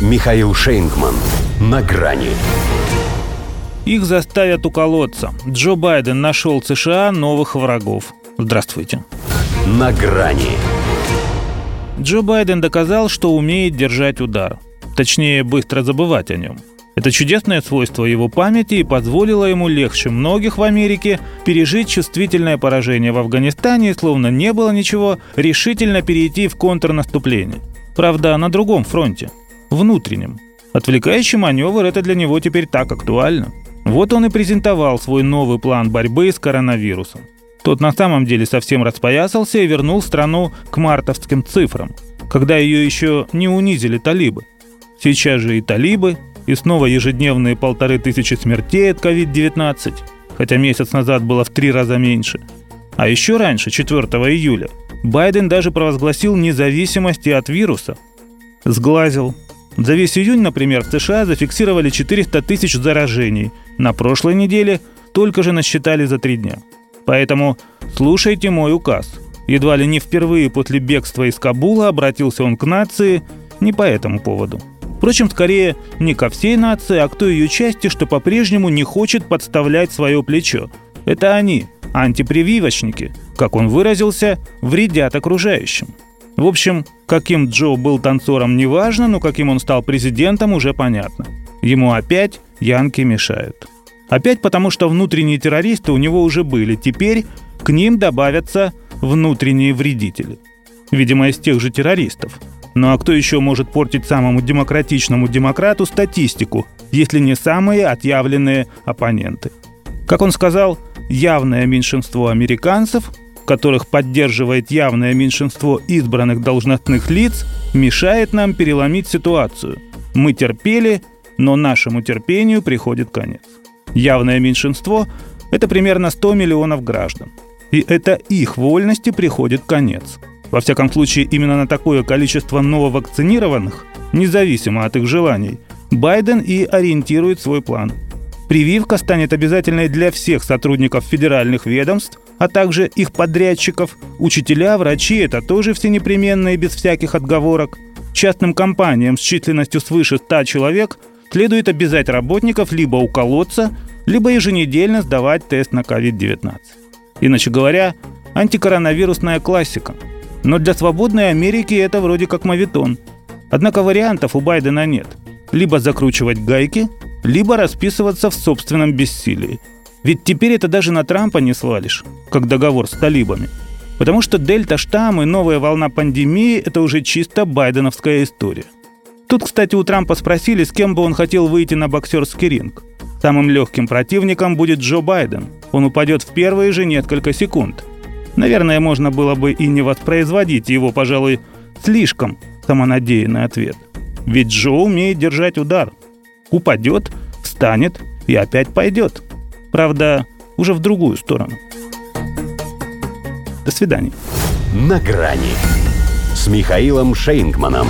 Михаил Шейнгман. На грани. Их заставят уколоться. Джо Байден нашел США новых врагов. Здравствуйте. На грани. Джо Байден доказал, что умеет держать удар. Точнее, быстро забывать о нем. Это чудесное свойство его памяти и позволило ему легче многих в Америке пережить чувствительное поражение в Афганистане и, словно не было ничего, решительно перейти в контрнаступление. Правда, на другом фронте, внутреннем. Отвлекающий маневр – это для него теперь так актуально. Вот он и презентовал свой новый план борьбы с коронавирусом. Тот на самом деле совсем распоясался и вернул страну к мартовским цифрам, когда ее еще не унизили талибы. Сейчас же и талибы, и снова ежедневные полторы тысячи смертей от COVID-19, хотя месяц назад было в три раза меньше. А еще раньше, 4 июля, Байден даже провозгласил независимость от вируса. Сглазил. За весь июнь, например, в США зафиксировали 400 тысяч заражений. На прошлой неделе только же насчитали за три дня. Поэтому слушайте мой указ. Едва ли не впервые после бегства из Кабула обратился он к нации не по этому поводу. Впрочем, скорее не ко всей нации, а к той ее части, что по-прежнему не хочет подставлять свое плечо. Это они, антипрививочники, как он выразился, вредят окружающим. В общем, каким Джо был танцором неважно, но каким он стал президентом уже понятно. Ему опять янки мешают. Опять потому, что внутренние террористы у него уже были, теперь к ним добавятся внутренние вредители. Видимо, из тех же террористов – ну а кто еще может портить самому демократичному демократу статистику, если не самые отъявленные оппоненты? Как он сказал, явное меньшинство американцев, которых поддерживает явное меньшинство избранных должностных лиц, мешает нам переломить ситуацию. Мы терпели, но нашему терпению приходит конец. Явное меньшинство – это примерно 100 миллионов граждан. И это их вольности приходит конец – во всяком случае, именно на такое количество нововакцинированных, независимо от их желаний, Байден и ориентирует свой план. Прививка станет обязательной для всех сотрудников федеральных ведомств, а также их подрядчиков, учителя, врачи – это тоже все непременные, без всяких отговорок. Частным компаниям с численностью свыше 100 человек следует обязать работников либо уколоться, либо еженедельно сдавать тест на COVID-19. Иначе говоря, антикоронавирусная классика – но для свободной Америки это вроде как мавитон. Однако вариантов у Байдена нет. Либо закручивать гайки, либо расписываться в собственном бессилии. Ведь теперь это даже на Трампа не свалишь, как договор с талибами. Потому что дельта-штамм и новая волна пандемии – это уже чисто байденовская история. Тут, кстати, у Трампа спросили, с кем бы он хотел выйти на боксерский ринг. Самым легким противником будет Джо Байден. Он упадет в первые же несколько секунд – Наверное, можно было бы и не воспроизводить его, пожалуй, слишком самонадеянный ответ. Ведь Джо умеет держать удар. Упадет, встанет и опять пойдет. Правда, уже в другую сторону. До свидания. На грани с Михаилом Шейнгманом.